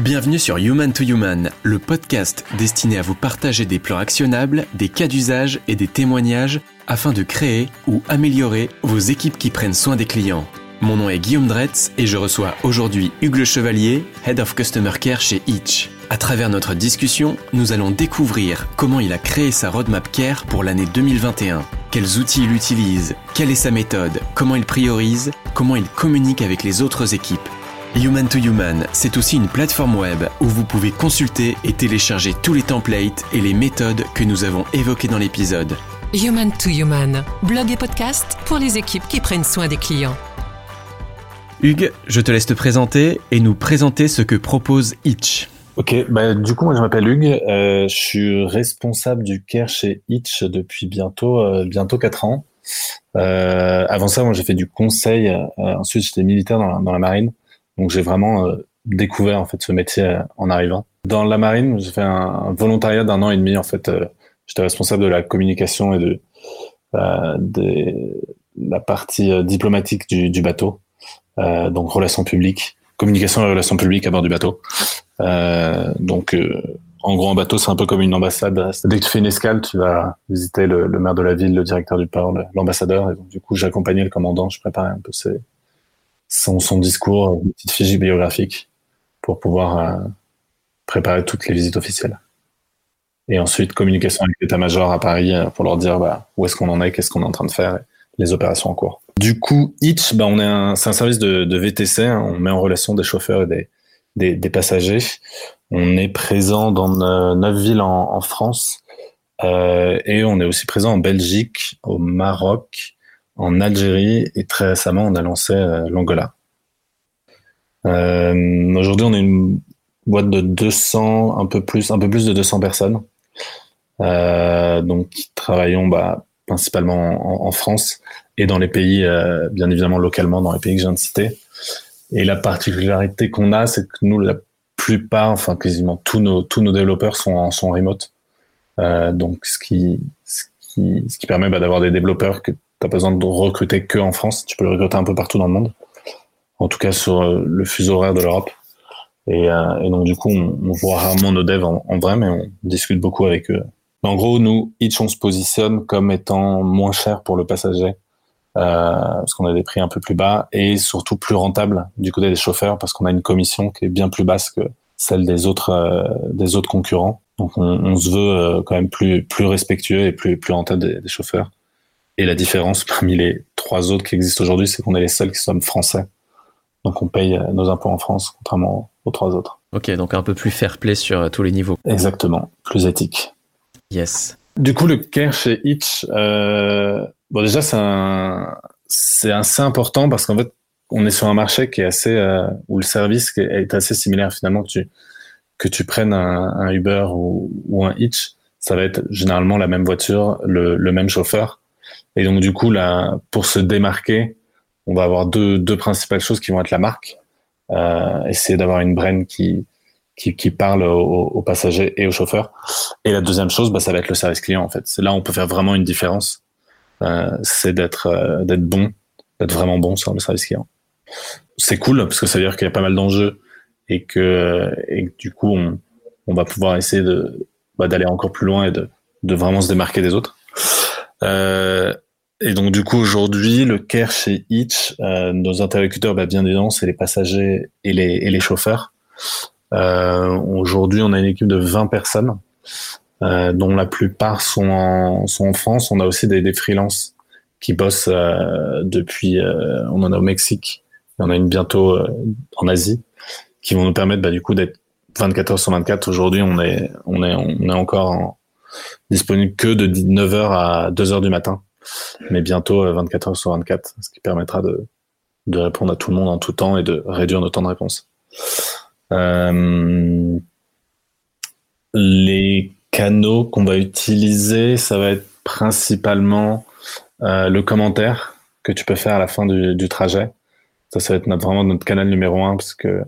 Bienvenue sur Human to Human, le podcast destiné à vous partager des plans actionnables, des cas d'usage et des témoignages afin de créer ou améliorer vos équipes qui prennent soin des clients. Mon nom est Guillaume Dretz et je reçois aujourd'hui Hugues Le Chevalier, Head of Customer Care chez Itch. À travers notre discussion, nous allons découvrir comment il a créé sa roadmap Care pour l'année 2021, quels outils il utilise, quelle est sa méthode, comment il priorise, comment il communique avec les autres équipes? Human to Human, c'est aussi une plateforme web où vous pouvez consulter et télécharger tous les templates et les méthodes que nous avons évoqués dans l'épisode. Human to Human, blog et podcast pour les équipes qui prennent soin des clients. Hugues, je te laisse te présenter et nous présenter ce que propose Itch. Ok, bah, du coup, moi je m'appelle Hugues, euh, je suis responsable du care chez Itch depuis bientôt euh, bientôt quatre ans. Euh, avant ça, moi j'ai fait du conseil, ensuite j'étais militaire dans la, dans la, marine, donc j'ai vraiment découvert en fait ce métier en arrivant. Dans la marine, j'ai fait un, volontariat d'un an et demi en fait. j'étais responsable de la communication et de, de la partie diplomatique du, du bateau. Euh, donc relations publiques, communication et relations publiques à bord du bateau. Euh, donc euh, en gros, un bateau, c'est un peu comme une ambassade. Dès que tu fais une escale, tu vas visiter le, maire de la ville, le directeur du port, l'ambassadeur. Et donc, du coup, j'accompagnais le commandant, je préparais un peu ses, son, son discours, une petite fiche biographique pour pouvoir préparer toutes les visites officielles. Et ensuite, communication avec l'état-major à Paris pour leur dire bah, où est-ce qu'on en est, qu'est-ce qu'on est en train de faire, les opérations en cours. Du coup, Itch, bah, on est un, c'est un service de, de VTC. Hein. on met en relation des chauffeurs et des, des, des passagers. On est présent dans neuf villes en, en France euh, et on est aussi présent en Belgique, au Maroc, en Algérie et très récemment, on a lancé euh, l'Angola. Euh, aujourd'hui, on est une boîte de 200, un peu plus, un peu plus de 200 personnes. Euh, donc, travaillons bah, principalement en, France et dans les pays, bien évidemment localement, dans les pays que je viens de citer. Et la particularité qu'on a, c'est que nous, la plupart, enfin quasiment tous nos, tous nos développeurs sont sont remote. Donc, ce qui, ce qui, ce qui permet bah, d'avoir des développeurs que tu n'as pas besoin de recruter que en France. Tu peux le recruter un peu partout dans le monde. En tout cas, sur euh, le fuseau horaire de l'Europe. Et, euh, et, donc, du coup, on, on, voit rarement nos devs en, en, vrai, mais on discute beaucoup avec eux. En gros, nous, Itch, on se positionne comme étant moins cher pour le passager euh, parce qu'on a des prix un peu plus bas et surtout plus rentable du côté des chauffeurs parce qu'on a une commission qui est bien plus basse que celle des autres euh, des autres concurrents. Donc on, on se veut euh, quand même plus plus respectueux et plus plus rentable des chauffeurs. Et la différence parmi les trois autres qui existent aujourd'hui, c'est qu'on est les seuls qui sommes français. Donc on paye nos impôts en France, contrairement aux trois autres. Ok, donc un peu plus fair play sur tous les niveaux. Exactement, plus éthique. Yes. Du coup, le care chez Itch, euh, Bon, déjà, c'est un, c'est assez important parce qu'en fait, on est sur un marché qui est assez, euh, où le service est assez similaire finalement que tu, que tu prennes un, un Uber ou, ou, un Hitch, ça va être généralement la même voiture, le, le, même chauffeur. Et donc, du coup, là, pour se démarquer, on va avoir deux, deux principales choses qui vont être la marque, euh, essayer d'avoir une brand qui, qui, qui parle aux, passagers et aux chauffeurs. Et la deuxième chose, bah, ça va être le service client, en fait. C'est là où on peut faire vraiment une différence euh, c'est d'être euh, d'être bon, d'être vraiment bon sur le service client. C'est cool parce que ça veut dire qu'il y a pas mal d'enjeux et que, et du coup on, on va pouvoir essayer de bah, d'aller encore plus loin et de, de vraiment se démarquer des autres. Euh, et donc du coup aujourd'hui le care chez Itch, euh, nos interlocuteurs, bah, bien évidemment, c'est les passagers et les, et les chauffeurs. Euh, aujourd'hui on a une équipe de 20 personnes euh, dont la plupart sont en, sont en France. On a aussi des, des freelances qui bossent euh, depuis, euh, on en a au Mexique, et on a une bientôt euh, en Asie, qui vont nous permettre bah, du coup d'être 24 heures sur 24. Aujourd'hui, on est, on est, on est encore en, disponible que de 9h à 2h du matin, mais bientôt 24 heures sur 24, ce qui permettra de, de répondre à tout le monde en tout temps et de réduire nos temps de réponse. Euh, les canaux qu'on va utiliser, ça va être principalement euh, le commentaire que tu peux faire à la fin du, trajet. Ça, ça va être notre, vraiment notre canal numéro un parce que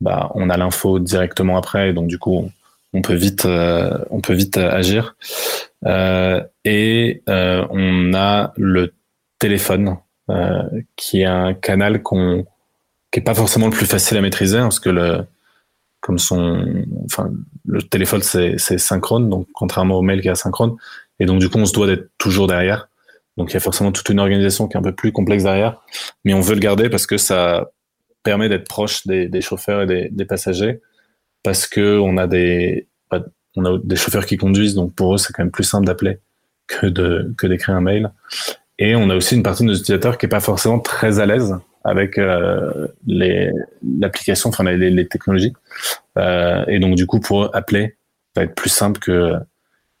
bah, on a l'info directement après, et donc du coup, on, peut vite, euh, on peut vite agir. Euh, et euh, on a le téléphone, euh, qui est un canal qu'on, qui est pas forcément le plus facile à maîtriser, hein, parce que le, comme son, enfin, le téléphone c'est synchrone, donc contrairement au mail qui est asynchrone, et donc du coup on se doit d'être toujours derrière. Donc il y a forcément toute une organisation qui est un peu plus complexe derrière, mais on veut le garder parce que ça permet d'être proche des, des, chauffeurs et des, des, passagers, parce que on a des on a des chauffeurs qui conduisent, donc pour eux c'est quand même plus simple d'appeler que de que d'écrire un mail. Et on a aussi une partie de nos utilisateurs qui est pas forcément très à l'aise avec euh, l'application, enfin les, les, technologies. Euh, et donc du coup, pour appeler, va être plus simple que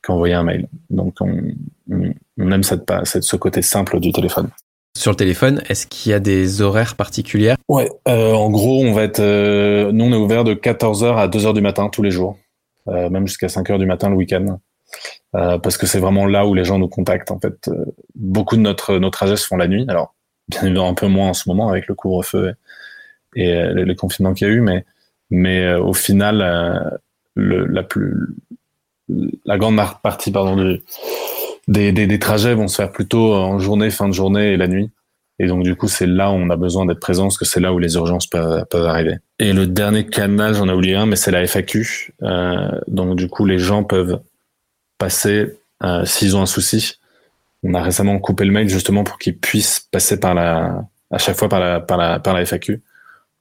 qu'envoyer un mail. Donc on, on, aime cette, cette, ce côté simple du téléphone. Sur le téléphone, est-ce qu'il y a des horaires particulières Ouais, euh, en gros, on va être, euh, nous on est ouvert de 14h à 2h du matin tous les jours, même jusqu'à 5h du matin le week-end. Euh, parce que c'est vraiment là où les gens nous contactent. En fait, euh, beaucoup de notre nos trajets se font la nuit. Alors, bien évidemment un peu moins en ce moment avec le couvre-feu et, et euh, le, confinement qu'il y a eu, mais mais au final, le, la plus grande partie pardon des, des, trajets vont se faire plutôt en journée, fin de journée et la nuit. Et donc du coup, c'est là où on a besoin d'être présent, parce que c'est là où les urgences peuvent, arriver. Et le dernier canal, j'en ai oublié un, mais c'est la FAQ. Euh, donc du coup, les gens peuvent passer euh, s'ils ont un souci. On a récemment coupé le mail justement pour qu'ils puissent passer par la, à chaque fois par la, par la, par la FAQ.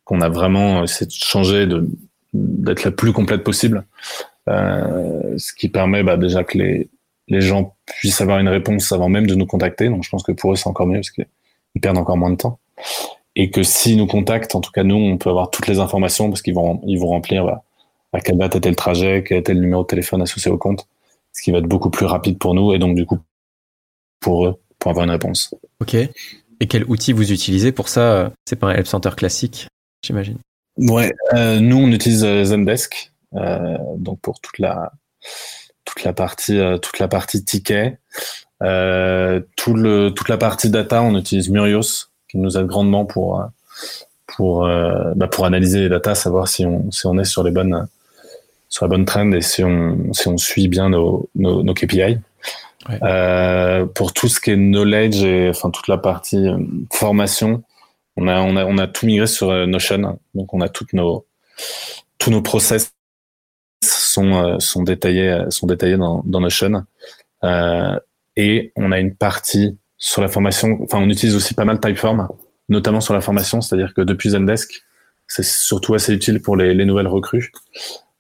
Qu'on a vraiment essayé de changer, de d'être la plus complète possible, euh, ce qui permet bah, déjà que les les gens puissent avoir une réponse avant même de nous contacter. Donc je pense que pour eux c'est encore mieux parce qu'ils perdent encore moins de temps. Et que s'ils nous contactent, en tout cas nous, on peut avoir toutes les informations parce qu'ils vont ils vont remplir bah, à quelle date était le trajet, quel était le numéro de téléphone associé au compte ce qui va être beaucoup plus rapide pour nous et donc du coup pour eux pour avoir une réponse. Ok. Et quel outil vous utilisez pour ça? C'est pas un Help Center classique, j'imagine. Ouais, euh, nous on utilise euh, Zendesk, euh, donc pour toute la toute la partie euh, toute la partie ticket, euh, tout le toute la partie data, on utilise Murios qui nous aide grandement pour pour bah, pour analyser les data, savoir si on si on est sur les bonnes sur la bonne trend et si on, si on suit bien nos, nos, nos KPI. Ouais. Euh, pour tout ce qui est knowledge et enfin toute la partie euh, formation, on a, on a, on a tout migré sur euh, Notion. Donc on a toutes nos, tous nos process sont, euh, sont détaillés, sont détaillés dans, dans Notion. Euh, et on a une partie sur la formation. Enfin, on utilise aussi pas mal Typeform, notamment sur la formation. C'est-à-dire que depuis Zendesk, c'est surtout assez utile pour les, les nouvelles recrues.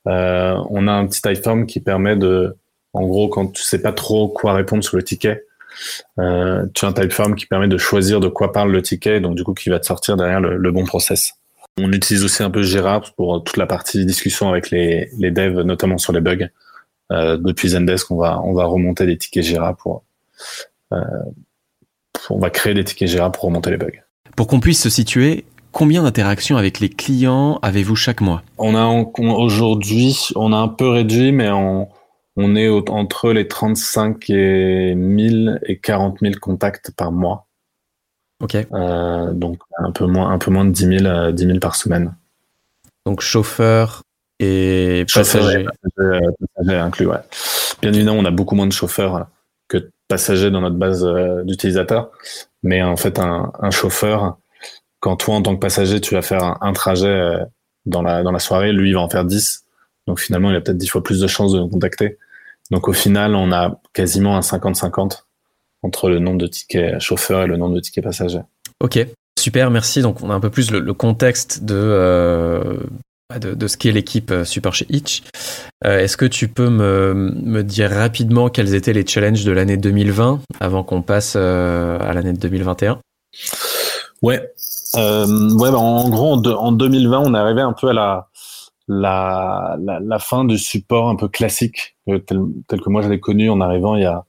Euh, on a un petit typeform qui permet de, en gros, quand tu sais pas trop quoi répondre sur le ticket, euh, tu as un typeform qui permet de choisir de quoi parle le ticket, donc du coup qui va te sortir derrière le, le bon process. On utilise aussi un peu Jira pour toute la partie discussion avec les, les devs, notamment sur les bugs. Euh, depuis Zendesk, on va, on va remonter des tickets Jira pour, euh, on va créer des tickets Jira pour remonter les bugs. Pour qu'on puisse se situer, Combien d'interactions avec les clients avez-vous chaque mois? On a aujourd'hui, on a un peu réduit, mais on, on est au, entre les 35 et 1000 et 40 000 contacts par mois. Ok. Euh, donc un peu moins, un peu moins de 10 000, 10 000 par semaine. Donc chauffeur et passagers. Passager, passager inclus, ouais. Bien évidemment, on a beaucoup moins de chauffeurs que de passagers dans notre base euh, d'utilisateurs, mais en fait, un, un chauffeur quand toi, en tant que passager, tu vas faire un, un trajet euh, dans la, dans la soirée, lui, il va en faire 10. Donc finalement, il a peut-être 10 fois plus de chances de nous contacter. Donc au final, on a quasiment un 50-50 entre le nombre de tickets chauffeurs et le nombre de tickets passagers. Ok, super, merci. Donc on a un peu plus le, le contexte de, euh, de, de, ce qu'est l'équipe euh, support chez Itch. Euh, Est-ce que tu peux me, dire rapidement quels étaient les challenges de l'année 2020 avant qu'on passe euh, à l'année 2021 Ouais, ouais, bah en gros, en, de, en, 2020, on est arrivé un peu à la, fin du support un peu classique, tel, que moi je l'ai connu en arrivant il y a,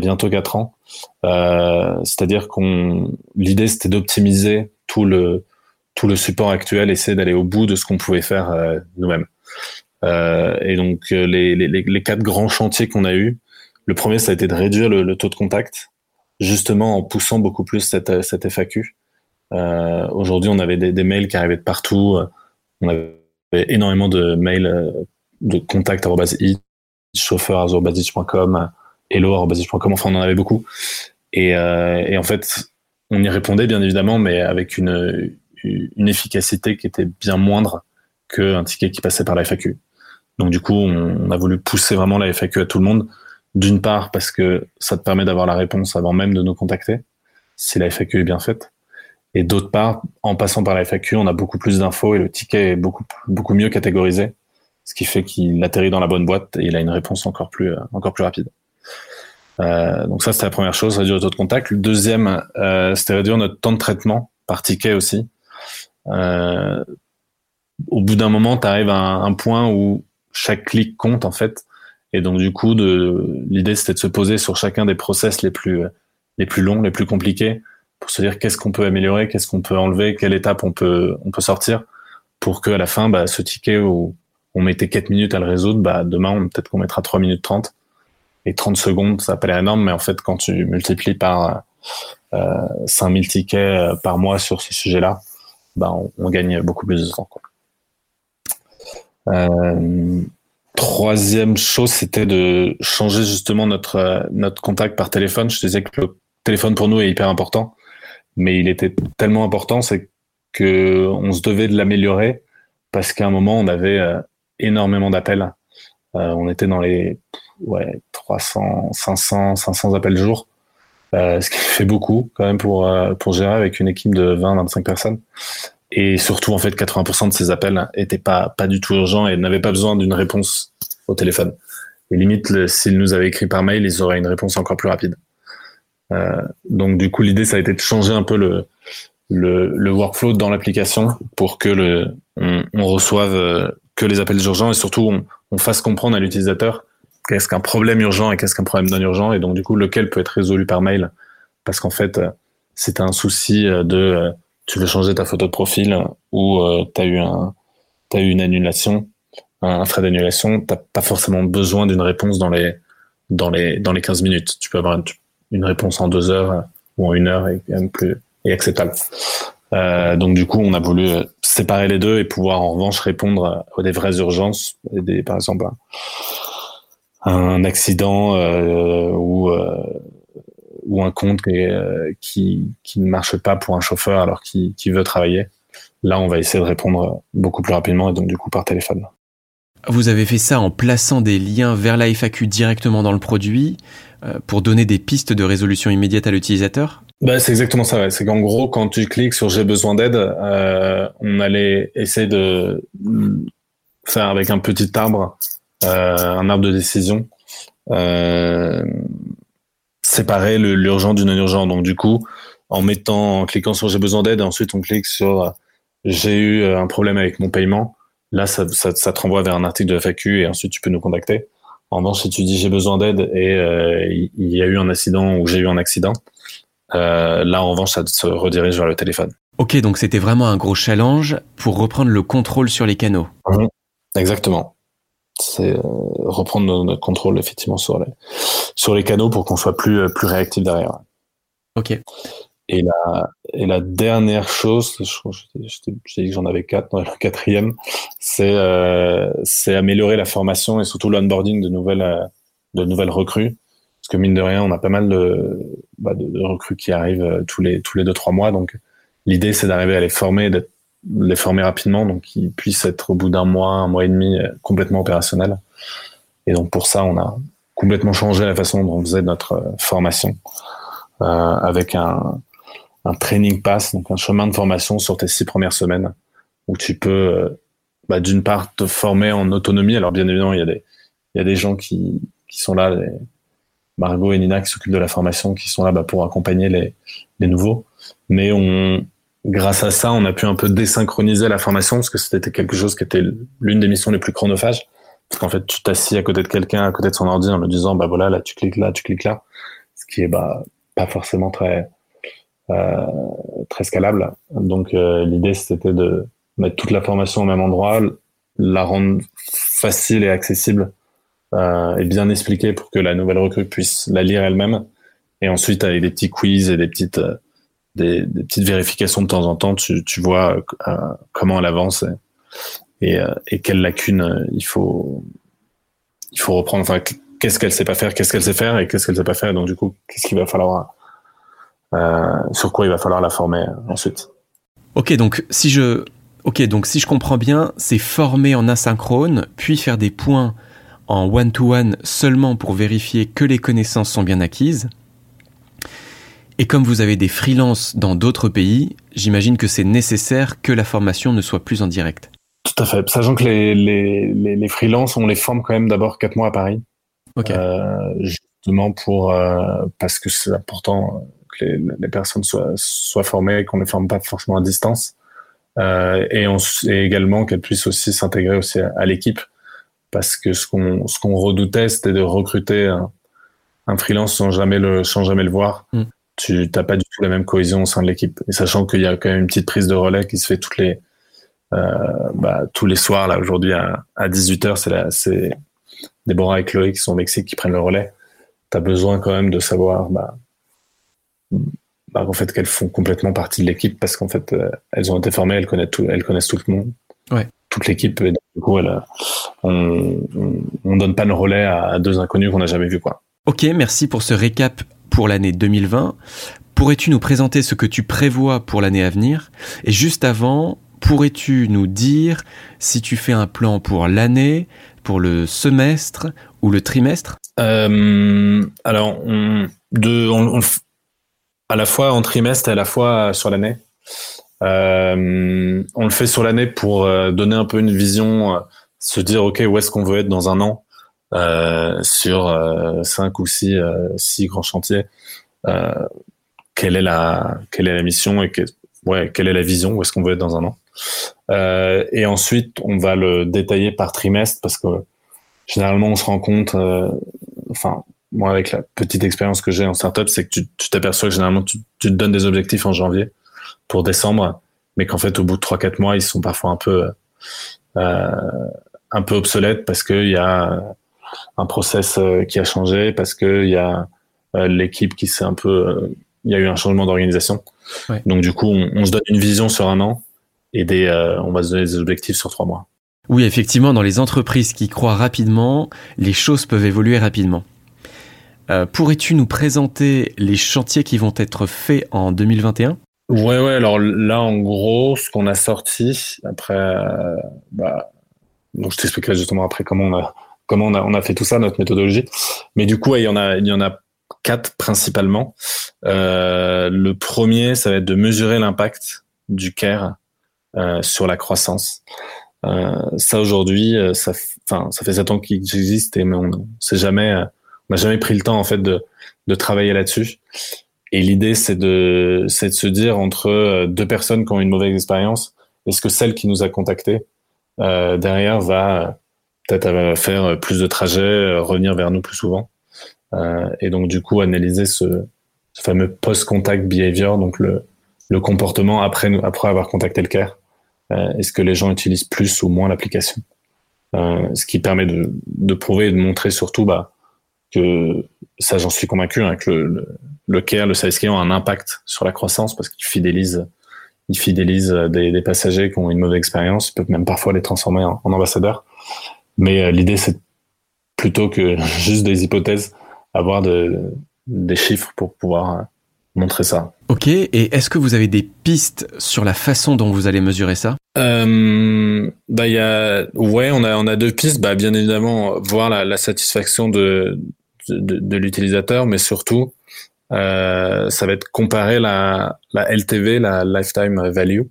bientôt quatre ans. C'est-à-dire qu'on, l'idée c'était d'optimiser tout le, tout le support actuel, essayer d'aller au bout de ce qu'on pouvait faire euh, nous-mêmes. Euh, et donc euh, les, les, les, quatre grands chantiers qu'on a eu, le premier ça a été de réduire le, le taux de contact, justement en poussant beaucoup plus cette, cette FAQ. Euh, Aujourd'hui, on avait des, des, mails qui arrivaient de partout. On avait énormément de mails euh, de contact chauffeur.com, hello.com, enfin on en avait beaucoup. Et, euh, et, en fait, on y répondait bien évidemment, mais avec une, une efficacité qui était bien moindre qu'un ticket qui passait par la FAQ. Donc du coup, on, a voulu pousser vraiment la FAQ à tout le monde. D'une part parce que ça te permet d'avoir la réponse avant même de nous contacter, si la FAQ est bien faite. Et d'autre part, en passant par la FAQ, on a beaucoup plus d'infos et le ticket est beaucoup, mieux catégorisé, ce qui fait qu'il atterrit dans la bonne boîte et il a une réponse encore plus, plus rapide. Euh, donc ça, c'était la première chose, réduire le taux de contact. Le deuxième, euh, c'était réduire notre temps de traitement par ticket aussi. Euh, au bout d'un moment, tu arrives à un, point où chaque clic compte en fait. Et donc du coup, l'idée c'était de se poser sur chacun des process les plus longs, les plus compliqués, pour se dire qu'est-ce qu'on peut améliorer, qu'est-ce qu'on peut enlever, quelle étape on peut sortir, pour que à la fin, bah, ce ticket où on mettait 4 minutes à le résoudre, bah, demain peut-être qu'on mettra 3 minutes 30 et 30 secondes, ça l'air énorme, mais en fait, quand tu multiplies par euh, 5000 tickets euh, par mois sur ce sujet-là, bah, on, gagne beaucoup plus de temps. Euh, troisième chose, c'était de changer justement notre, euh, notre contact par téléphone. Je disais que le téléphone pour nous est hyper important, mais il était tellement important, c'est que on se devait de l'améliorer parce qu'à un moment, on avait énormément d'appels. on était dans les ouais, 300, 500, 500 appels jour, euh, ce qui fait beaucoup quand même pour, euh, pour gérer avec une équipe de 20, 25 personnes. Et surtout, en fait, 80% de ces appels étaient pas, pas du tout urgents et n'avaient pas besoin d'une réponse au téléphone. Et limite, s'ils nous avaient écrit par mail, ils auraient une réponse encore plus rapide. Euh, donc, du coup, l'idée, ça a été de changer un peu le, le, le workflow dans l'application pour que le, on, on reçoive euh, que les appels urgents et surtout, on, on fasse comprendre à l'utilisateur qu'est-ce qu'un problème urgent et qu'est-ce qu'un problème non urgent, et donc du coup lequel peut être résolu par mail, parce qu'en fait euh, c'est un souci euh, de euh, tu veux changer ta photo de profil ou tu as eu un eu une annulation, un frais d'annulation, t'as pas forcément besoin d'une réponse dans les dans les dans les 15 minutes. Tu peux avoir une, réponse en deux heures ou en une heure et même plus et acceptable. donc du coup, on a voulu séparer les deux et pouvoir en revanche répondre à des vraies urgences, des, par exemple un accident euh, ou euh, ou un compte euh, qui, qui ne marche pas pour un chauffeur alors qu'il veut travailler. Là, on va essayer de répondre beaucoup plus rapidement et donc du coup par téléphone. Vous avez fait ça en plaçant des liens vers la FAQ directement dans le produit pour donner des pistes de résolution immédiate à l'utilisateur? Bah, C'est exactement ça. Ouais. C'est qu'en gros, quand tu cliques sur J'ai besoin d'aide, on allait essayer de faire avec un petit arbre euh, un arbre de décision, euh, séparer l'urgent du non urgent. Donc du coup, en mettant, en cliquant sur j'ai besoin d'aide, et ensuite on clique sur j'ai eu un problème avec mon paiement. Là, ça, ça, ça, te renvoie vers un article de FAQ et ensuite tu peux nous contacter. En revanche, si tu dis j'ai besoin d'aide et euh, il y a eu un accident ou j'ai eu un accident, euh, là en revanche, ça se redirige vers le téléphone. Ok, donc c'était vraiment un gros challenge pour reprendre le contrôle sur les canaux. Mmh. Exactement c'est euh, reprendre notre contrôle effectivement sur les sur les canaux pour qu'on soit plus euh, plus réactif derrière. Ok. Et la et la dernière chose, j'ai dit que j'en avais quatre, la quatrième, c'est euh, c'est améliorer la formation et surtout l'onboarding de nouvelles de nouvelles recrues. Parce que mine de rien, on a pas mal de, bah, de, de recrues qui arrivent tous les tous les deux trois mois. Donc l'idée c'est d'arriver à les former, d'être les former rapidement, donc qu'ils puissent être au bout d'un mois, un mois et demi euh, complètement opérationnels. Et donc pour ça, on a complètement changé la façon dont on faisait notre euh, formation euh, avec un, un training pass, donc un chemin de formation sur tes six premières semaines où tu peux bah, d'une part te former en autonomie. Alors bien évidemment, il y a des, il y a des gens qui, qui sont là, Margot et Nina qui s'occupent de la formation, qui sont là bah, pour accompagner les, les nouveaux. Mais on, grâce à ça, on a pu un peu désynchroniser la formation parce que c'était quelque chose qui était l'une des missions les plus chronophages. Parce qu'en fait, tu t'assis à côté de quelqu'un, à côté de son ordi en lui disant, bah voilà, là, tu cliques là, tu cliques là. Ce qui est, bah, pas forcément très, euh, très scalable. Donc, euh, l'idée, c'était de mettre toute la formation au même endroit, la rendre facile et accessible, euh, et bien expliquer pour que la nouvelle recrue puisse la lire elle-même. Et ensuite, avec des petits quiz et des petites, des, petites vérifications de temps en temps, tu, vois euh, comment elle avance et, euh, quelles lacunes euh, il faut, il faut reprendre. Enfin, qu'est-ce qu'elle sait pas faire, qu'est-ce qu'elle sait faire et qu'est-ce qu'elle sait pas faire. Donc du coup, qu'est-ce va falloir, sur quoi il va falloir la former ensuite. Ok, donc si je Ok, donc si je comprends bien, c'est former en asynchrone, puis faire des points en one-to-one seulement pour vérifier que les connaissances sont bien acquises. Et comme vous avez des freelances dans d'autres pays, j'imagine que c'est nécessaire que la formation ne soit plus en direct. Tout à fait. Sachant que les, les, les, freelances, on les forme quand même d'abord quatre mois à Paris. Ok. Euh, justement pour, euh, parce que c'est important que les, les, personnes soient, soient formées et qu'on ne les forme pas forcément à distance. Euh, et, on, et également qu'elles puissent aussi s'intégrer aussi à, l'équipe. Parce que ce qu'on ce qu'on redoutait, c'était de recruter un, un, freelance sans jamais le, sans jamais le voir. Mm tu n'as pas du tout la même cohésion au sein de l'équipe. Et sachant qu'il y a quand même une petite prise de relais qui se fait toutes les, euh, bah, tous les soirs, là, aujourd'hui, à, à 18h, c'est Déborah et Chloé qui sont au Mexique qui prennent le relais. Tu as besoin quand même de savoir, bah, bah, en fait, qu'elles font complètement partie de l'équipe parce qu'en fait, euh, elles ont été formées, elles connaissent tout, elles connaissent tout le monde. Ouais. Toute l'équipe. Et du coup, on, on, on, donne pas le relais à deux inconnus qu'on n'a jamais vus, quoi. Ok, merci pour ce récap pour l'année 2020. Pourrais-tu nous présenter ce que tu prévois pour l'année à venir? Et juste avant, pourrais-tu nous dire si tu fais un plan pour l'année, pour le semestre ou le trimestre? Euh, Alors, à la fois en trimestre et à la fois sur l'année. Euh, on le fait sur l'année pour euh, donner un peu une vision, se dire ok où est-ce qu'on veut être dans un an? Sur euh, cinq ou six, euh, six grands chantiers. quelle est la quelle est la mission et que, quelle est la vision? Où est-ce qu'on veut être dans un an? Et ensuite, on va le détailler par trimestre parce que généralement, on se rend compte, enfin, moi, avec la petite expérience que j'ai en startup, c'est que tu t'aperçois que généralement, tu, tu, te donnes des objectifs en janvier pour décembre, mais qu'en fait, au bout de 3-4 mois, ils sont parfois un peu, euh, un peu obsolètes parce qu'il y a un process euh, qui a changé parce que il y a euh, l'équipe qui s'est un peu, euh, il y a eu un changement d'organisation. Donc du coup, on, se donne une vision sur un an et des, on va se donner des objectifs sur trois mois. Oui, effectivement, dans les entreprises qui croient rapidement, les choses peuvent évoluer rapidement. Pourrais-tu nous présenter les chantiers qui vont être faits en 2021 Ouais, ouais. Alors là, en gros, ce qu'on a sorti après, bah, donc je t'expliquerai justement après comment on a comment on a, on a fait tout ça, notre méthodologie. Mais du coup, il y en a, il y en a quatre principalement. Euh, le premier, ça va être de mesurer l'impact du care euh, sur la croissance. Euh, ça aujourd'hui, euh, ça, enfin, ça fait sept ans qu'il existe mais on, on jamais, euh, on n'a jamais pris le temps en fait de, de travailler là-dessus. Et l'idée, c'est de, c'est de se dire entre euh, deux personnes qui ont une mauvaise expérience, est-ce que celle qui nous a contacté derrière va peut-être faire plus de trajets, euh, revenir vers nous plus souvent. Euh, et donc du coup analyser ce, ce fameux post-contact behavior, donc le, le comportement après, après avoir contacté le care. Euh, Est-ce que les gens utilisent plus ou moins l'application? Ce qui permet de, de, prouver et de montrer surtout bah, que ça j'en suis convaincu hein, que le, le, care, le service client a un impact sur la croissance parce qu'il fidélise, il fidélise des, des, passagers qui ont une mauvaise expérience, il peut même parfois les transformer en, en ambassadeurs. Mais euh, l'idée, c'est plutôt que juste des hypothèses, avoir de, des chiffres pour pouvoir euh, montrer ça. Ok, et est-ce que vous avez des pistes sur la façon dont vous allez mesurer ça? Euh, bah y a ouais on a on a deux pistes bah bien évidemment voir la, la satisfaction de de, de l'utilisateur mais surtout euh, ça va être comparer la la LTV la lifetime value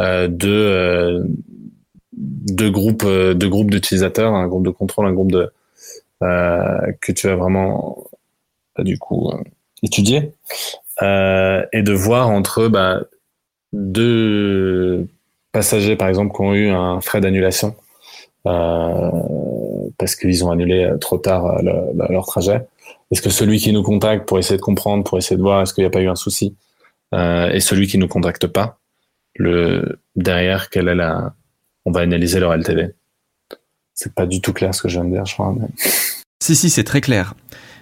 euh, de euh, deux groupes, euh, deux groupes d'utilisateurs, un groupe de contrôle, un groupe de euh, que tu as vraiment bah, du coup euh, étudié et de voir entre bah, deux passagers par exemple qui ont eu un frais d'annulation parce qu'ils ont annulé trop tard leur trajet. Est-ce que celui qui nous contacte pour essayer de comprendre, pour essayer de voir est-ce qu'il n'y a pas eu un souci, et celui qui nous contacte pas, le derrière quelle est la on va analyser leur LTV. C'est pas du tout clair ce que je viens de dire, je crois. Si, si, c'est très clair.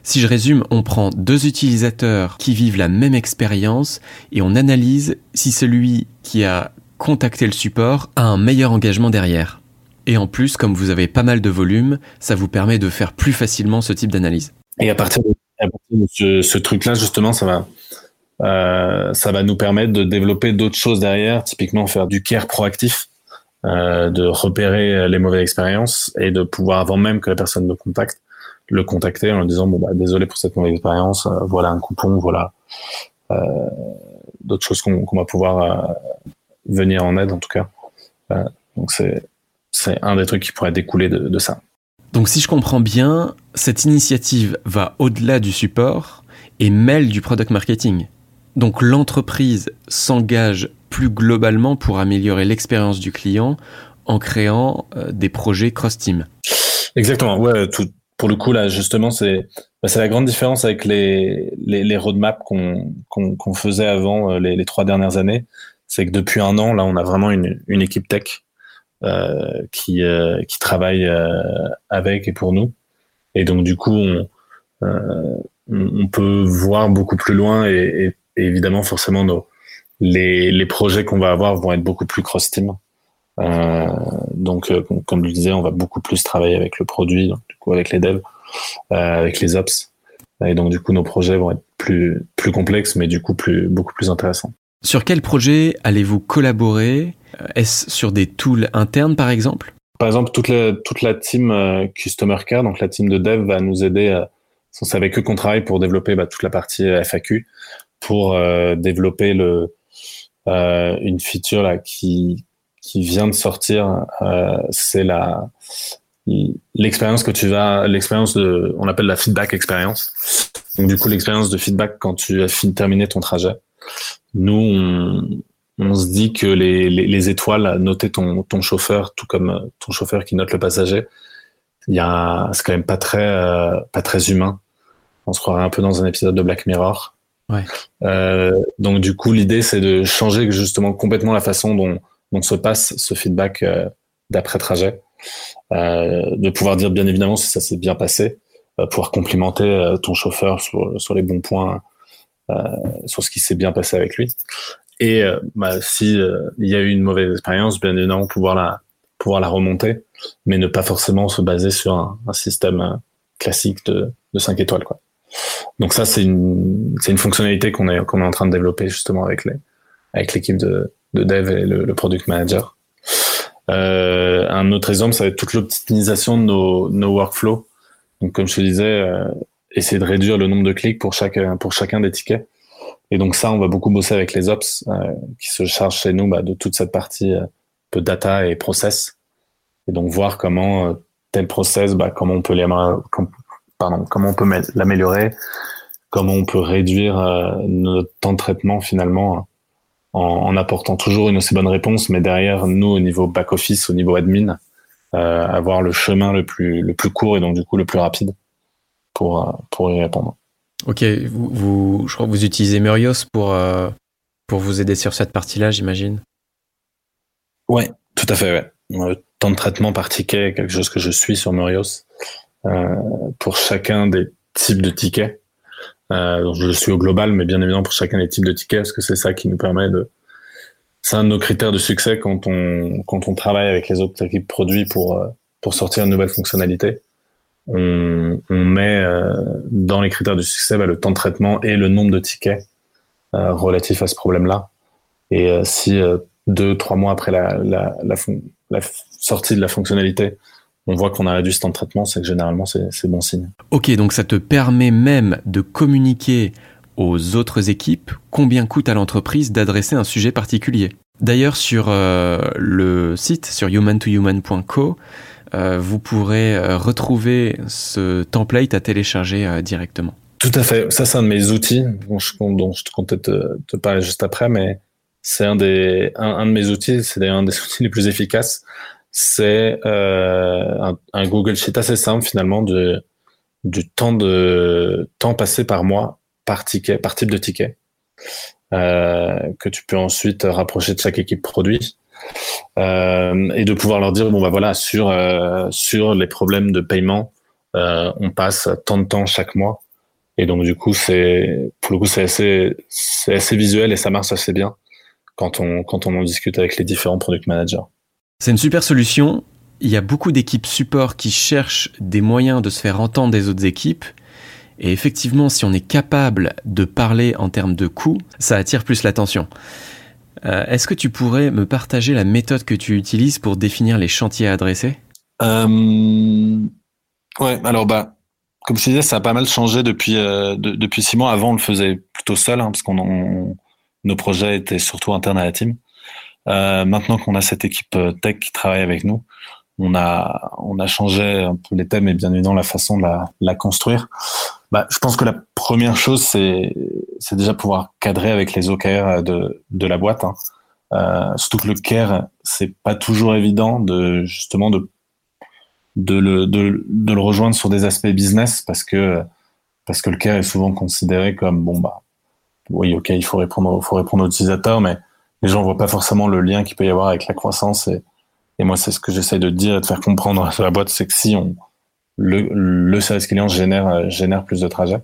Si je résume, on prend deux utilisateurs qui vivent la même expérience et on analyse si celui qui a contacté le support a un meilleur engagement derrière. Et en plus, comme vous avez pas mal de volume, ça vous permet de faire plus facilement ce type d'analyse. Et à partir de, ce, truc-là, justement, ça va, euh, ça va nous permettre de développer d'autres choses derrière, typiquement faire du care proactif de repérer les mauvaises expériences et de pouvoir, avant même que la personne me contacte, le contacter en lui disant bon bah désolé pour cette mauvaise expérience, voilà un coupon, voilà d'autres choses qu'on va pouvoir venir en aide en tout cas. donc c'est c'est un des trucs qui pourrait découler de, ça. Donc si je comprends bien, cette initiative va au-delà du support et mêle du product marketing. Donc l'entreprise s'engage plus globalement pour améliorer l'expérience du client en créant euh, des projets cross-team. Exactement, ouais, pour le coup là justement c'est bah, la grande différence avec les, les, roadmaps qu'on faisait avant euh, les, trois dernières années, c'est que depuis un an là on a vraiment une, une équipe tech euh, qui, euh, qui travaillent euh, avec et pour nous. Et donc du coup, on, on peut voir beaucoup plus loin et, et, évidemment forcément nos, les, les projets qu'on va avoir vont être beaucoup plus cross-team. Euh, donc, comme je le disais, on va beaucoup plus travailler avec le produit, donc, du coup avec les devs, euh, avec les ops. Et donc, du coup, nos projets vont être plus, plus complexes, mais du coup, plus, beaucoup plus intéressants. Sur quel projet allez-vous collaborer? Est-ce sur des tools internes par exemple? Par exemple, toute la, toute la team euh, Customer Care, donc la team de dev, va nous aider. Euh, c'est avec eux qu'on travaille pour développer bah, toute la partie euh, FAQ, pour développer le, une feature qui, qui vient de sortir. c'est la l'expérience que tu vas, l'expérience de, on appelle la feedback expérience. Donc du coup, l'expérience de feedback quand tu as fini, terminé ton trajet. Nous, on, se dit que les, les, étoiles, noter ton, ton chauffeur, tout comme ton chauffeur qui note le passager, il y a, c'est quand même pas très, euh, pas très humain. On se croirait un peu dans un épisode de Black Mirror. Ouais. Euh, donc du coup, l'idée c'est de changer justement complètement la façon dont, dont se passe ce feedback euh, d'après trajet, de pouvoir dire bien évidemment si ça s'est bien passé, pouvoir complimenter ton chauffeur sur, sur les bons points euh, sur ce qui s'est bien passé avec lui. Et euh, bah, si euh, il y a eu une mauvaise expérience, bien évidemment pouvoir la pouvoir la remonter, mais ne pas forcément se baser sur un, système classique de, de 5 étoiles. Quoi. Donc ça, c'est une, c'est une fonctionnalité qu'on est, qu'on est en train de développer justement avec les, avec l'équipe de, de dev et le, product manager. Euh, un autre exemple, ça va être toute l'optimisation de nos, nos workflows. Donc comme je te disais, essayer de réduire le nombre de clics pour chaque pour chacun des tickets. Et donc ça, on va beaucoup bosser avec les ops euh, qui se chargent chez nous bah, de toute cette partie euh, peu data et process. Et donc voir comment euh, tel process, bah, comment on peut pardon, comment on peut l'améliorer, comment on peut réduire euh, notre temps de traitement finalement en, en, apportant toujours une aussi bonne réponse, mais derrière nous au niveau back office, au niveau admin, avoir le chemin le plus le plus court et donc du coup le plus rapide pour, euh, pour y répondre. Ok, vous, vous, je crois que vous utilisez Murios pour, euh, pour vous aider sur cette partie-là, j'imagine Ouais, tout à fait. Ouais. temps de traitement par ticket, quelque chose que je suis sur Murios euh, pour chacun des types de tickets. Euh, je suis au global, mais bien évidemment pour chacun des types de tickets, parce que c'est ça qui nous permet de. C'est un de nos critères de succès quand on quand on travaille avec les autres équipes produits pour pour sortir une nouvelle fonctionnalité on, met euh, dans les critères du succès bah, le temps de traitement et le nombre de tickets euh, relatifs à ce problème-là. Et euh, si deux, trois mois après la, la, la, sortie de la fonctionnalité, on voit qu'on a réduit ce temps de traitement, c'est que généralement c'est bon signe. Ok, donc ça te permet même de communiquer aux autres équipes combien coûte à l'entreprise d'adresser un sujet particulier. D'ailleurs, sur le site, sur human2human.co, euh, vous pourrez euh, retrouver ce template à télécharger euh, directement. Tout à fait. Ça, c'est un de mes outils dont je, dont je comptais te, te parler juste après, mais c'est un des un, de mes outils. C'est d'ailleurs un des outils les plus efficaces. C'est un, un, Google Sheet assez simple finalement du temps de temps passé par mois par ticket, par type de ticket, euh, que tu peux ensuite rapprocher de chaque équipe produit euh, et de pouvoir leur dire bon bah voilà sur euh, sur les problèmes de paiement, euh, on passe tant de temps chaque mois. Et donc du coup c'est pour le coup c'est assez c'est assez visuel et ça marche assez bien quand on quand on en discute avec les différents product managers. C'est une super solution. Il y a beaucoup d'équipes support qui cherchent des moyens de se faire entendre des autres équipes. Et effectivement, si on est capable de parler en termes de coûts, ça attire plus l'attention. Est-ce que tu pourrais me partager la méthode que tu utilises pour définir les chantiers à adresser? Ouais, alors bah, comme je disais, ça a pas mal changé depuis depuis six mois. Avant, on le faisait plutôt seul, hein, parce qu'on nos projets étaient surtout internes à la team. Maintenant qu'on a cette équipe tech qui travaille avec nous, on a, on a changé un peu les thèmes et bien évidemment la façon de la, la construire. Bah, je pense que la première chose, c'est, c'est déjà pouvoir cadrer avec les OKR de, de la boîte. Hein. Euh, surtout que le care, c'est pas toujours évident de justement de de le, de, de, le rejoindre sur des aspects business parce que parce que le care est souvent considéré comme bon bah oui ok il faut répondre faut répondre aux utilisateurs mais les gens voient pas forcément le lien qu'il peut y avoir avec la croissance et, et moi, c'est ce que j'essaie de dire et de faire comprendre à la boîte, c'est que si on, le, le service client génère, génère plus de trajets.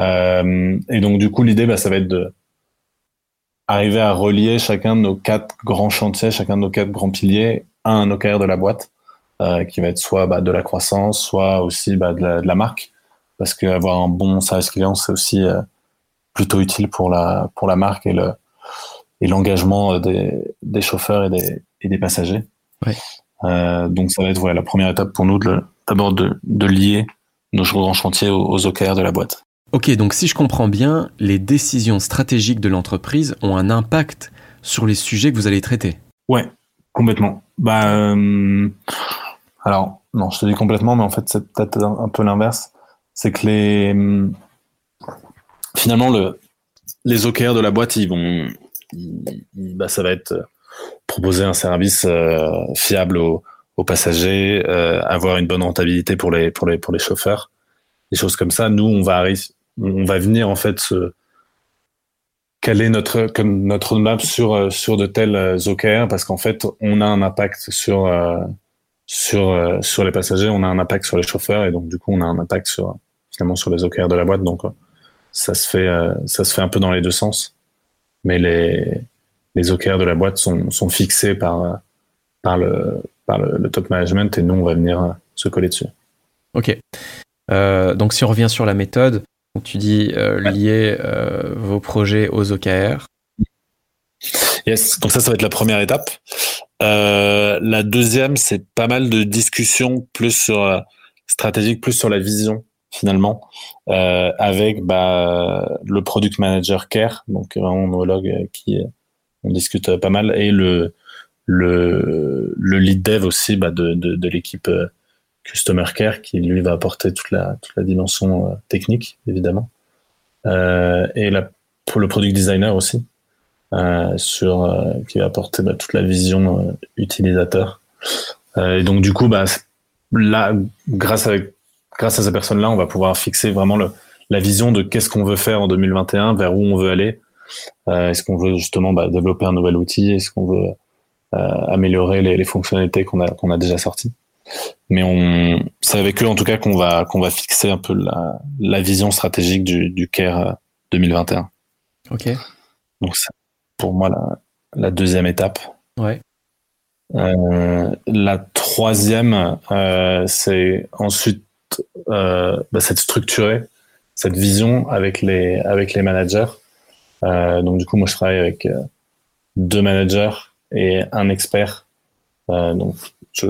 Euh, et donc, du coup, l'idée, bah, ça va être de arriver à relier chacun de nos quatre grands chantiers, chacun de nos quatre grands piliers à un OKR de la boîte, euh, qui va être soit bah, de la croissance, soit aussi bah, de, la, de, la, marque. Parce qu'avoir un bon service client, c'est aussi euh, plutôt utile pour la, pour la marque et le, et l'engagement des, des chauffeurs et des, et des passagers. Euh, donc ça va être voilà, la première étape pour nous d'abord de, de, lier nos grands chantiers aux, OKR de la boîte. Ok, donc si je comprends bien, les décisions stratégiques de l'entreprise ont un impact sur les sujets que vous allez traiter. Ouais, complètement. Bah, euh, alors, non, je te dis complètement, mais en fait, c'est peut-être un, peu l'inverse. C'est que les. Finalement, le, les OKR de la boîte, ils vont. Bah, ça va être proposer un service euh, fiable aux, passagers, euh, avoir une bonne rentabilité pour les pour les pour les chauffeurs, des choses comme ça. Nous, on va on va venir en fait se caler notre comme notre roadmap sur euh, sur de tels OKR parce qu'en fait, on a un impact sur sur sur les passagers, on a un impact sur les chauffeurs et donc du coup, on a un impact sur finalement sur les OKR de la boîte. Donc ça se fait ça se fait un peu dans les deux sens, mais les les OKR de la boîte sont, sont fixés par, par, le, par le, top management et nous, on va venir se coller dessus. Ok. Euh, donc, si on revient sur la méthode, tu dis euh, lier euh, vos projets aux OKR. Yes, donc ça, ça va être la première étape. la deuxième, c'est pas mal de discussions plus sur stratégique, plus sur la vision finalement, avec bah, le product manager care, donc vraiment homologue qui est on discute pas mal et le le, le lead dev aussi bah, de, de, l'équipe euh, customer care qui lui va apporter toute la toute la dimension euh, technique évidemment. Euh, et le product designer aussi sur qui va apporter bah, toute la vision utilisateur. Et donc du coup bah là grâce avec grâce à ces personnes là on va pouvoir fixer vraiment le, la vision de qu'est-ce qu'on veut faire en 2021 vers où on veut aller euh, est-ce qu'on veut justement bah, développer un nouvel outil? Est-ce qu'on veut euh, améliorer les, fonctionnalités qu'on a, qu'on a déjà sorties? Mais on, c'est avec eux en tout cas qu'on va qu'on va fixer un peu la, la vision stratégique du, du CARE 2021. Ok. Donc c'est pour moi la, la deuxième étape. Ouais. Euh, la troisième, euh, c'est ensuite euh, bah, cette structurer cette vision avec les avec les managers euh, donc du coup, moi, je travaille avec euh, deux managers et un expert. Euh, donc, je,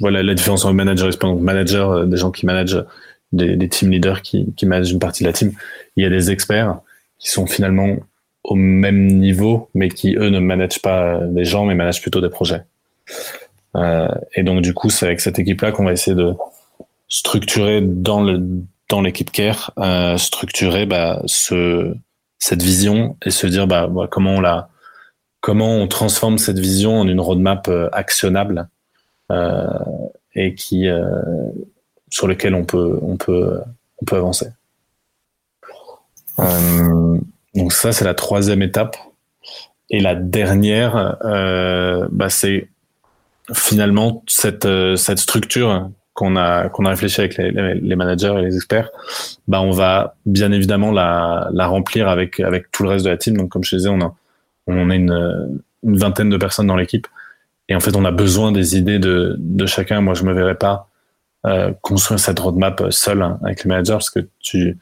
vois la, différence entre manager et expert. Donc, manager, des gens qui managent des, team leaders qui, qui managent une partie de la team. Il y a des experts qui sont finalement au même niveau, mais qui eux ne managent pas des gens, mais managent plutôt des projets. Euh, et donc du coup, c'est avec cette équipe-là qu'on va essayer de structurer dans le dans l'équipe care, euh, structurer bah, ce cette vision et se dire bah, comment on la comment on transforme cette vision en une roadmap euh, actionnable euh, et qui euh, sur lequel on peut on peut on peut avancer. Donc ça c'est la troisième étape et la dernière bah, c'est finalement cette cette structure qu'on a qu'on a réfléchi avec les, managers et les experts, bah on va bien évidemment la, remplir avec avec tout le reste de la team. Donc comme je disais, on a on a une, vingtaine de personnes dans l'équipe et en fait on a besoin des idées de de chacun. Moi je me verrais pas euh, construire cette roadmap seul hein, avec les managers parce que tu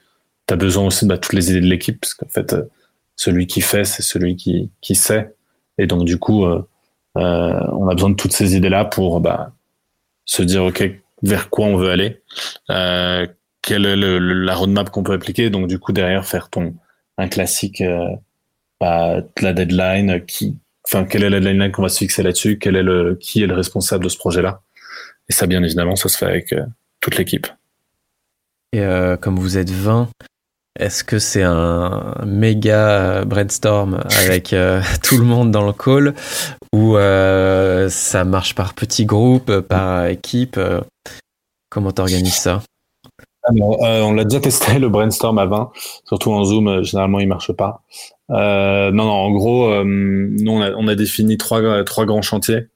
as besoin aussi de bah, toutes les idées de l'équipe parce qu'en fait celui qui fait, c'est celui qui, qui sait. Et donc, du coup, euh, euh, on a besoin de toutes ces idées-là pour bah, se dire, OK, vers quoi on veut aller, euh, quelle est la roadmap qu'on peut appliquer. Donc, du coup, derrière, faire ton un classique, euh, bah, la deadline, qui, enfin, quelle est la deadline qu'on va se fixer là-dessus, quel est le, qui est le responsable de ce projet-là. Et ça, bien évidemment, ça se fait avec euh, toute l'équipe. Et euh, comme vous êtes 20, est-ce que c'est un méga brainstorm avec euh, tout le monde dans le call ou euh, ça marche par petits groupes, par équipe Comment t'organises ça? On l'a déjà testé le brainstorm à 20, surtout en Zoom, généralement il marche pas. non, non, en gros, nous on a, on a, défini trois, trois grands chantiers.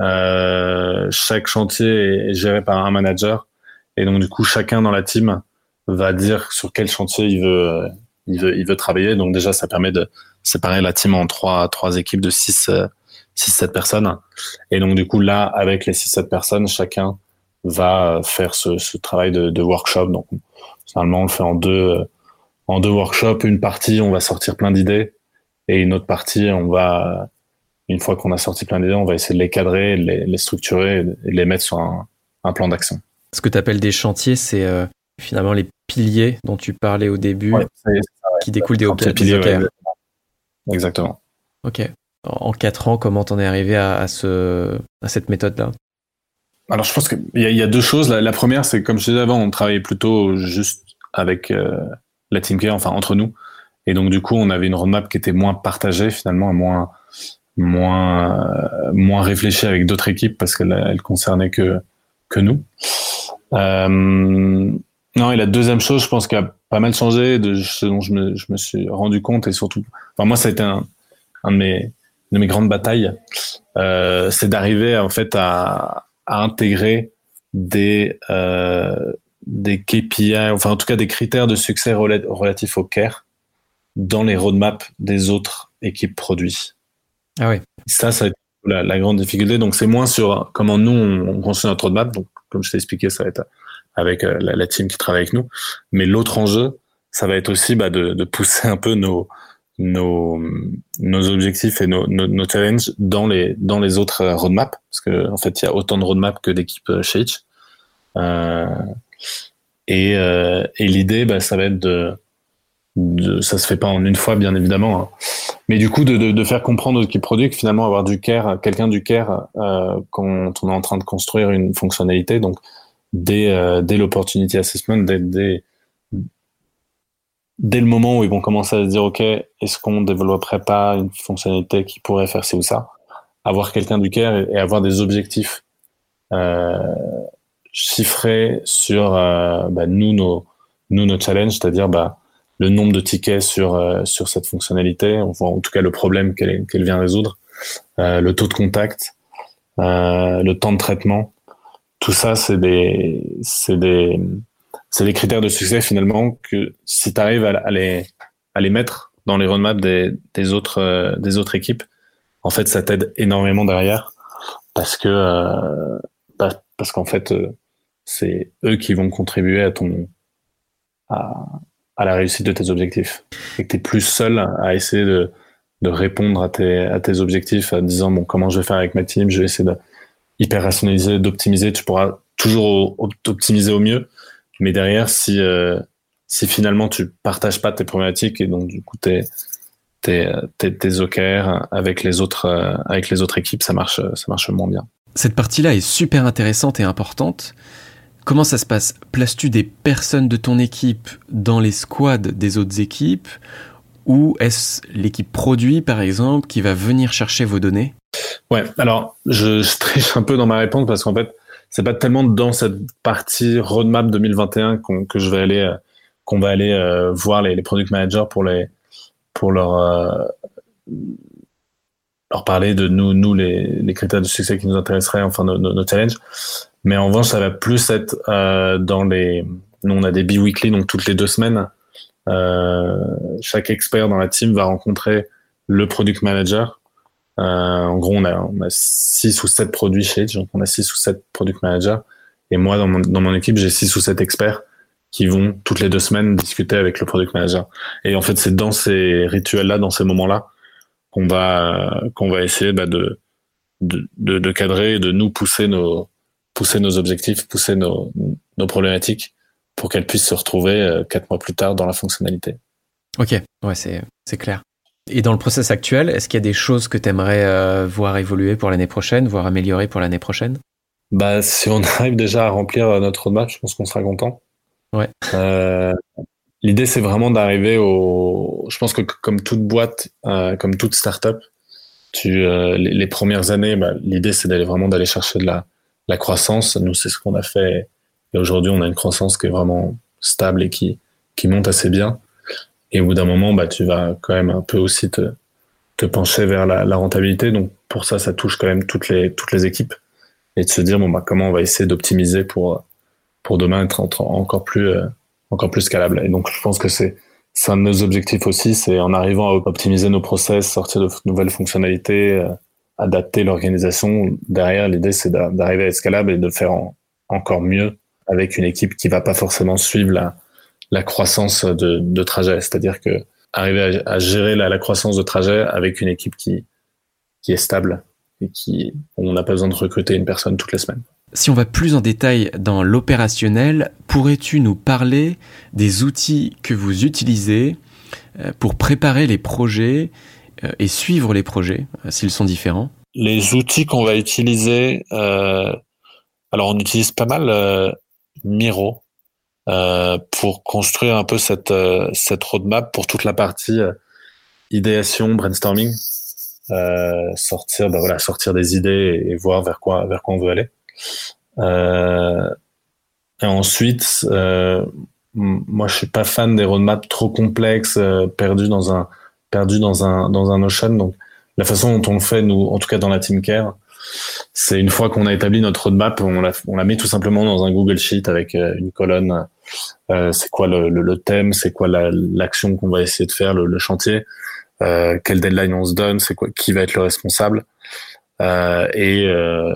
chaque chantier est géré par un manager et donc du coup chacun dans la team va dire sur quel chantier il veut, il veut, il veut travailler. Donc déjà, ça permet de séparer la team en trois, trois équipes de 6, 6, 7 personnes. Et donc du coup, là, avec les 6, 7 personnes, chacun va faire ce, ce travail de, de, workshop. Donc normalement, on le fait en deux, en deux workshops. Une partie, on va sortir plein d'idées. Et une autre partie, on va, une fois qu'on a sorti plein d'idées, on va essayer de les cadrer, les, les structurer et les mettre sur un, un plan d'action. Ce que tu appelles des chantiers, c'est euh, finalement les piliers dont tu parlais au début, qui découlent des piliers. Exactement. Ok. En quatre ans, comment t'en es arrivé à, ce, à cette méthode-là? Alors, je pense qu'il y, y, a deux choses. La, première, c'est comme je disais avant, on travaillait plutôt juste avec euh, la team care, enfin entre nous. Et donc, du coup, on avait une roadmap qui était moins partagée, finalement, moins, moins, euh, moins réfléchie avec d'autres équipes parce qu'elle elle concernait que, que nous. Euh, non, et la deuxième chose, je pense qu'il a pas mal changé de ce dont je me, je me, suis rendu compte et surtout, enfin moi ça a été un, un de, mes, de mes grandes batailles, euh, c'est d'arriver en fait à, à intégrer des euh, des KPI, enfin en tout cas des critères de succès relatifs au care dans les roadmaps des autres équipes produits. Ah oui. Ça, ça a été la, la grande difficulté. Donc c'est moins sur comment nous on, on construit notre roadmap. Donc comme je t'ai expliqué, ça va être avec euh, la, team qui travaille avec nous. Mais l'autre enjeu, ça va être aussi bah, de, pousser un peu nos, objectifs et nos, challenges dans les, autres euh, roadmaps, parce que en fait, il y a autant de roadmaps que d'équipes euh, chez Itch. Et, l'idée, bah, ça va être de, de, ça se fait pas en une fois, bien évidemment, hein. mais du coup, de, faire comprendre aux équipes produits que finalement, avoir du care, quelqu'un du care, quand on est en train de construire une fonctionnalité, donc dès, euh, dès l'opportunity assessment, dès, dès, dès, le moment où ils vont commencer à se dire, OK, est-ce qu'on développerait pas une fonctionnalité qui pourrait faire ci ou ça? Avoir quelqu'un du care et, avoir des objectifs euh, chiffrés sur euh, bah, nous, nos, nous, nos challenges, c'est-à-dire bah, le nombre de tickets sur, euh, sur cette fonctionnalité, enfin, en tout cas le problème qu'elle vient résoudre, euh, le taux de contact, le temps de traitement, tout ça, c'est des, c'est des, c'est des critères de succès finalement que si tu arrives à, les, à les mettre dans les roadmaps des, autres, euh, des autres équipes, en fait, ça t'aide énormément derrière parce que, euh, parce qu'en fait, euh, c'est eux qui vont contribuer à ton, à, à la réussite de tes objectifs. Et que tu plus seul à essayer de, de répondre à tes, à tes objectifs en disant bon comment je vais faire avec ma team je vais essayer de hyper rationaliser, d'optimiser. Tu pourras toujours optimiser au mieux. Mais derrière, si, euh, si finalement tu partages pas tes problématiques et donc du coup tes, OKR avec les autres, euh, avec les autres équipes, ça marche, ça marche moins bien. Cette partie-là est super intéressante et importante. Comment ça se passe? Places-tu des personnes de ton équipe dans les squads des autres équipes? Ou est-ce l'équipe produit, par exemple, qui va venir chercher vos données? Ouais, alors je, je, triche un peu dans ma réponse parce qu'en fait, c'est pas tellement dans cette partie roadmap 2021 qu'on que je vais aller, euh, qu'on va aller euh, voir les, les, product managers pour les, pour leur, euh, leur parler de nous, nous les, les, critères de succès qui nous intéresseraient, enfin nos, nos, challenges. Mais en revanche, ça va plus être euh, dans les, nous on a des bi-weekly donc toutes les deux semaines. Euh, chaque expert dans la team va rencontrer le product manager en gros, on a, six ou sept produits chez Edge, donc on a six ou sept product managers. Et moi, dans mon, équipe, j'ai six ou sept experts qui vont toutes les deux semaines discuter avec le product manager. Et en fait, c'est dans ces rituels-là, dans ces moments-là, qu'on va qu'on va essayer bah, de, de, de de nous pousser nos pousser nos objectifs, pousser nos, nos problématiques pour qu'elles puissent se retrouver euh, quatre mois plus tard dans la fonctionnalité. Ok, ouais, c'est clair. Et dans le process actuel, est-ce qu'il y a des choses que tu aimerais euh, voir évoluer pour l'année prochaine, voir améliorer pour l'année prochaine? Bah, si on arrive déjà à remplir notre roadmap, je pense qu'on sera content. Ouais. Euh, L'idée, c'est vraiment d'arriver au. Je pense que comme toute boîte, euh, comme toute startup, tu euh, les, les, premières années, bah, l'idée, c'est d'aller vraiment d'aller chercher de la, la croissance. Nous, c'est ce qu'on a fait. Et aujourd'hui, on a une croissance qui est vraiment stable et qui qui monte assez bien. Et au bout d'un moment, bah, tu vas quand même un peu aussi te, te pencher vers la, la, rentabilité. Donc pour ça, ça touche quand même toutes les toutes les équipes et de se dire bon bah comment on va essayer d'optimiser pour pour demain être encore plus euh, encore plus scalable. Et donc je pense que c'est un de nos objectifs aussi, c'est en arrivant à optimiser nos process, sortir de nouvelles fonctionnalités, euh, adapter l'organisation. Derrière, l'idée c'est d'arriver à être scalable et de faire encore mieux avec une équipe qui va pas forcément suivre la la croissance de, de trajet. C'est-à-dire que arriver à, à gérer la, la, croissance de trajet avec une équipe qui qui est stable et qui on n'a pas besoin de recruter une personne toutes les semaines. Si on va plus en détail dans l'opérationnel, pourrais-tu nous parler des outils que vous utilisez euh, pour préparer les projets euh, et suivre les projets, euh, s'ils sont différents? Les outils qu'on va utiliser, euh, alors on utilise pas mal euh, Miro pour construire un peu cette, cette roadmap pour toute la partie idéation, brainstorming, sortir, bah voilà, sortir des idées et voir vers quoi, vers quoi on veut aller. Euh, et ensuite, euh, moi, je suis pas fan des roadmaps trop complexes, euh, perdus dans un perdu dans un dans un ocean. Donc, la façon dont on le fait, nous, en tout cas dans la team care, c'est une fois qu'on a établi notre roadmap, on la, on met tout simplement dans un Google Sheet avec une colonne. Euh, c'est quoi le, thème, c'est quoi l'action qu'on va essayer de faire, le, chantier, euh, quel deadline on se donne, c'est quoi, qui va être le responsable euh, et, euh,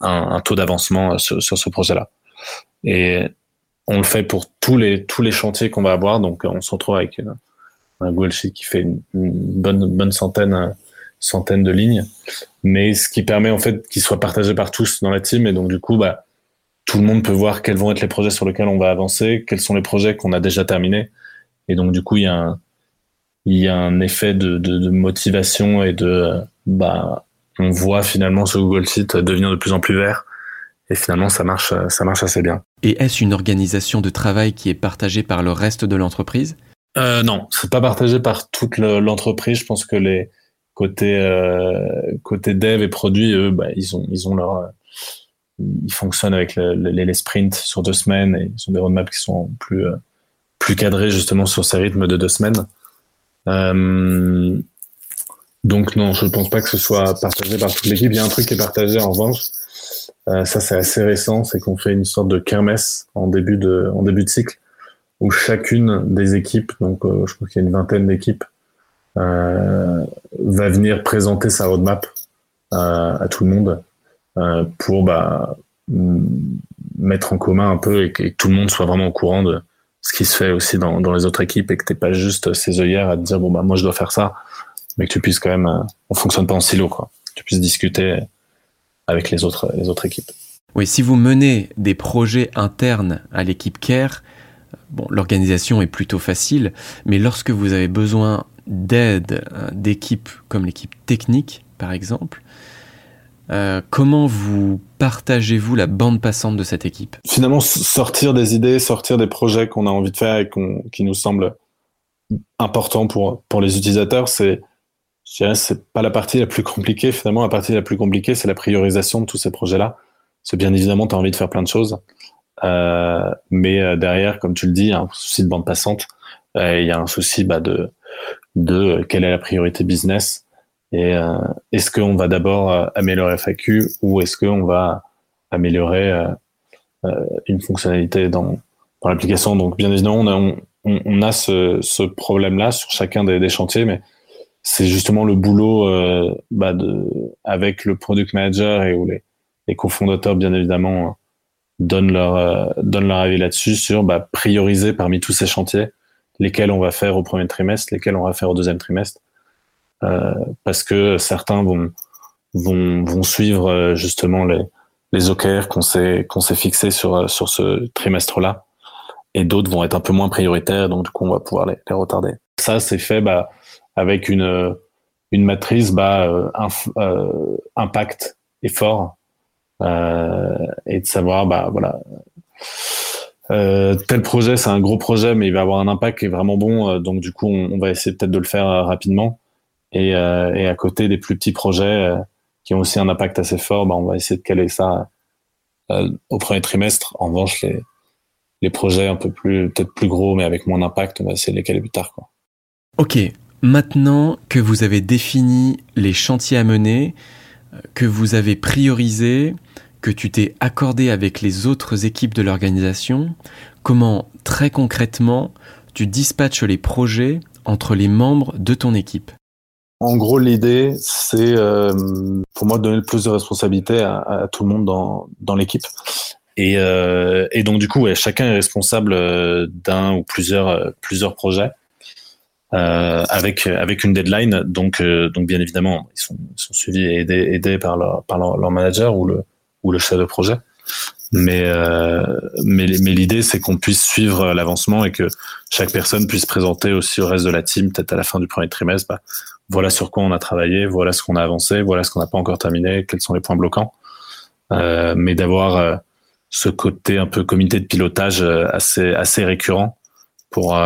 un, taux d'avancement sur, ce projet-là. Et on le fait pour tous les tous les chantiers qu'on va avoir. Donc on se retrouve avec un Google Sheet qui fait une, une, bonne bonne centaine centaine de lignes, mais ce qui permet en fait qu'il soit partagé par tous dans la team. Et donc du coup, bah tout le monde peut voir quels vont être les projets sur lesquels on va avancer, quels sont les projets qu'on a déjà terminés. Et donc du coup, il y a un il y a un effet de, de, de motivation et de bah on voit finalement ce Google Sheet devenir de plus en plus vert. Et finalement, ça marche, ça marche assez bien. Et est-ce une organisation de travail qui est partagée par le reste de l'entreprise? Euh, Non, c'est pas partagé par toute l'entreprise. Je pense que les côtés euh, côté dev et produits, eux, bah, ils ont ils ont leur ils fonctionnent avec le, les, sprints sur deux semaines et ils ont des roadmaps qui sont plus euh, plus cadrés justement sur ces rythmes de deux semaines. Euh, donc non, je ne pense pas que ce soit partagé par toute l'équipe. Il y a un truc qui est partagé en revanche. Ça c'est assez récent, c'est qu'on fait une sorte de kermesse en début de en début de cycle où chacune des équipes, donc je crois qu'il y a une vingtaine d'équipes, va venir présenter sa roadmap euh, à tout le monde euh, pour bah, mettre en commun un peu et que, et que, tout le monde soit vraiment au courant de ce qui se fait aussi dans, dans les autres équipes et que t'es pas juste ses œillères à te dire bon bah moi je dois faire ça mais que tu puisses quand même, euh, on fonctionne pas en silo, quoi. Tu puisses discuter avec les autres, les autres équipes. Oui, si vous menez des projets internes à l'équipe Care, bon, l'organisation est plutôt facile, mais lorsque vous avez besoin d'aide euh, d'équipes comme l'équipe technique, par exemple, euh, comment vous partagez-vous la bande passante de cette équipe? Finalement, sortir des idées, sortir des projets qu'on a envie de faire et qui nous semblent importants pour, pour les utilisateurs, c'est c'est pas la partie la plus compliquée. Finalement, la partie la plus compliquée, c'est la priorisation de tous ces projets-là. C'est bien évidemment, tu as envie de faire plein de choses. Euh, mais derrière, comme tu le dis, il y a un souci de bande passante. Il y a un souci bah, de, de quelle est la priorité business. Et euh, est-ce qu'on va d'abord euh, améliorer FAQ ou est-ce qu'on va améliorer euh, une fonctionnalité dans, l'application? Donc, bien évidemment, on a, on, ce, problème-là sur chacun des, chantiers, mais c'est justement le boulot euh, bah avec le product manager et où les, cofondateurs, bien évidemment, donnent leur, donnent leur avis là-dessus sur bah, prioriser parmi tous ces chantiers lesquels on va faire au premier trimestre, lesquels on va faire au deuxième trimestre. parce que certains vont, vont, vont suivre justement les, les OKR qu'on s'est qu'on s'est fixés sur sur ce trimestre-là, et d'autres vont être un peu moins prioritaires, donc du coup on va pouvoir les, les retarder. Ça c'est fait bah, avec une une matrice bah, euh, euh, impact effort euh, et de savoir bah voilà tel projet c'est un gros projet mais il va avoir un impact qui est vraiment bon donc du coup on, va essayer peut-être de le faire rapidement et, à côté des plus petits projets qui ont aussi un impact assez fort, bah, on va essayer de caler ça euh, au premier trimestre. En revanche, les, les projets un peu plus, peut-être plus gros, mais avec moins d'impact, on va essayer de les caler plus tard. Ok, maintenant que vous avez défini les chantiers à mener, que vous avez priorisé, que tu t'es accordé avec les autres équipes de l'organisation, comment très concrètement tu dispatches les projets entre les membres de ton équipe? En gros, l'idée, c'est euh, pour moi de donner le plus de responsabilité à, tout le monde dans, dans l'équipe. Et, euh, donc, du coup, chacun est responsable euh, d'un ou plusieurs, plusieurs projets avec, avec une deadline. Donc, donc, bien évidemment, ils sont, suivis et aidés, aidés par, leur, par leur, manager ou le, ou le chef de projet. Mais, mais, mais l'idée, c'est qu'on puisse suivre l'avancement et que chaque personne puisse présenter aussi au reste de la team, peut-être à la fin du premier trimestre, bah, voilà sur quoi on a travaillé, voilà ce qu'on a avancé, voilà ce qu'on n'a pas encore terminé, quels sont les points bloquants. Euh, mais d'avoir euh, ce côté un peu comité de pilotage euh, assez assez récurrent pour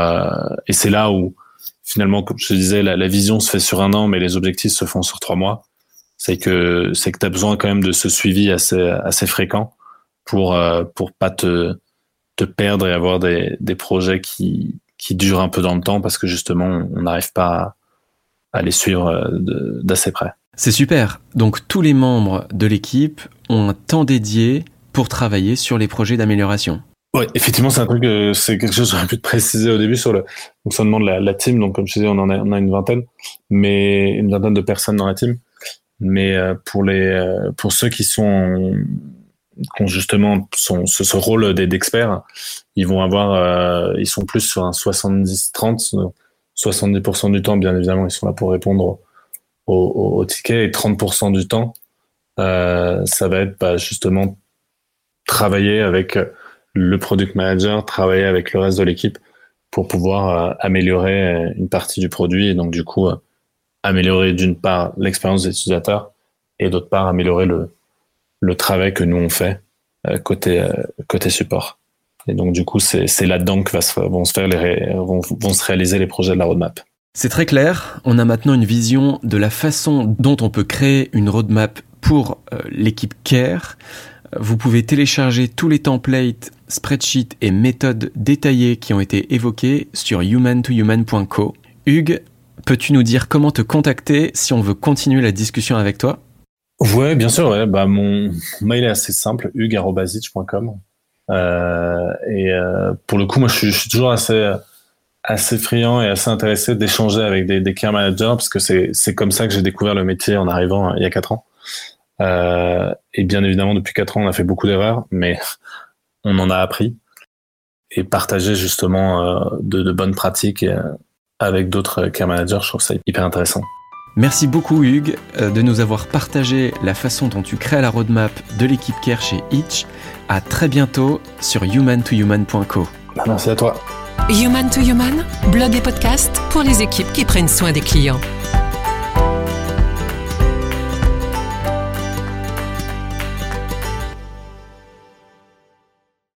et c'est là où finalement comme je disais la, vision se fait sur un an mais les objectifs se font sur trois mois c'est que c'est que tu as besoin quand même de ce suivi assez assez fréquent pour pour pas te te perdre et avoir des des projets qui qui durent un peu dans le temps parce que justement on n'arrive pas à, à les suivre euh, d'assez près. C'est super. Donc tous les membres de l'équipe ont un temps dédié pour travailler sur les projets d'amélioration. Oui, effectivement, c'est un truc, euh, c'est quelque chose que j'aurais pu te préciser au début sur le fonctionnement de la, la, team. Donc, comme je disais, on en a, on a une vingtaine, mais une vingtaine de personnes dans la team. Mais euh, pour les, pour ceux qui sont, qui ont justement sont, ce, rôle d'experts, ils vont avoir, ils sont plus sur un 70-30 70% du temps, bien évidemment, ils sont là pour répondre aux, tickets et 30% du temps, euh, ça va être bah, justement travailler avec le product manager, travailler avec le reste de l'équipe pour pouvoir euh, améliorer une partie du produit. Et donc du coup euh, améliorer d'une part l'expérience des utilisateurs et d'autre part améliorer le, le travail que nous on fait côté côté support. Et donc, du coup, c'est là-dedans que vont se, faire vont, vont se réaliser les projets de la roadmap. C'est très clair. On a maintenant une vision de la façon dont on peut créer une roadmap pour euh, l'équipe Care. Vous pouvez télécharger tous les templates, spreadsheets et méthodes détaillées qui ont été évoqués sur human2human.co. Hugues, peux-tu nous dire comment te contacter si on veut continuer la discussion avec toi? Ouais, bien sûr. Bah, mon mail est assez simple, hugues.com. Euh, et euh, pour le coup, moi, je suis, toujours assez assez friand et assez intéressé d'échanger avec des, care managers parce que c'est comme ça que j'ai découvert le métier en arrivant hein, il y a quatre ans. Euh, et bien évidemment, depuis quatre ans, on a fait beaucoup d'erreurs, mais on en a appris et partager justement euh, de, bonnes pratiques euh, avec d'autres care managers, je trouve ça hyper intéressant. Merci beaucoup Hugues de nous avoir partagé la façon dont tu crées la roadmap de l'équipe Care chez Itch. À très bientôt sur human2human.co. Bah, merci à toi. Human to Human, blog et podcast pour les équipes qui prennent soin des clients.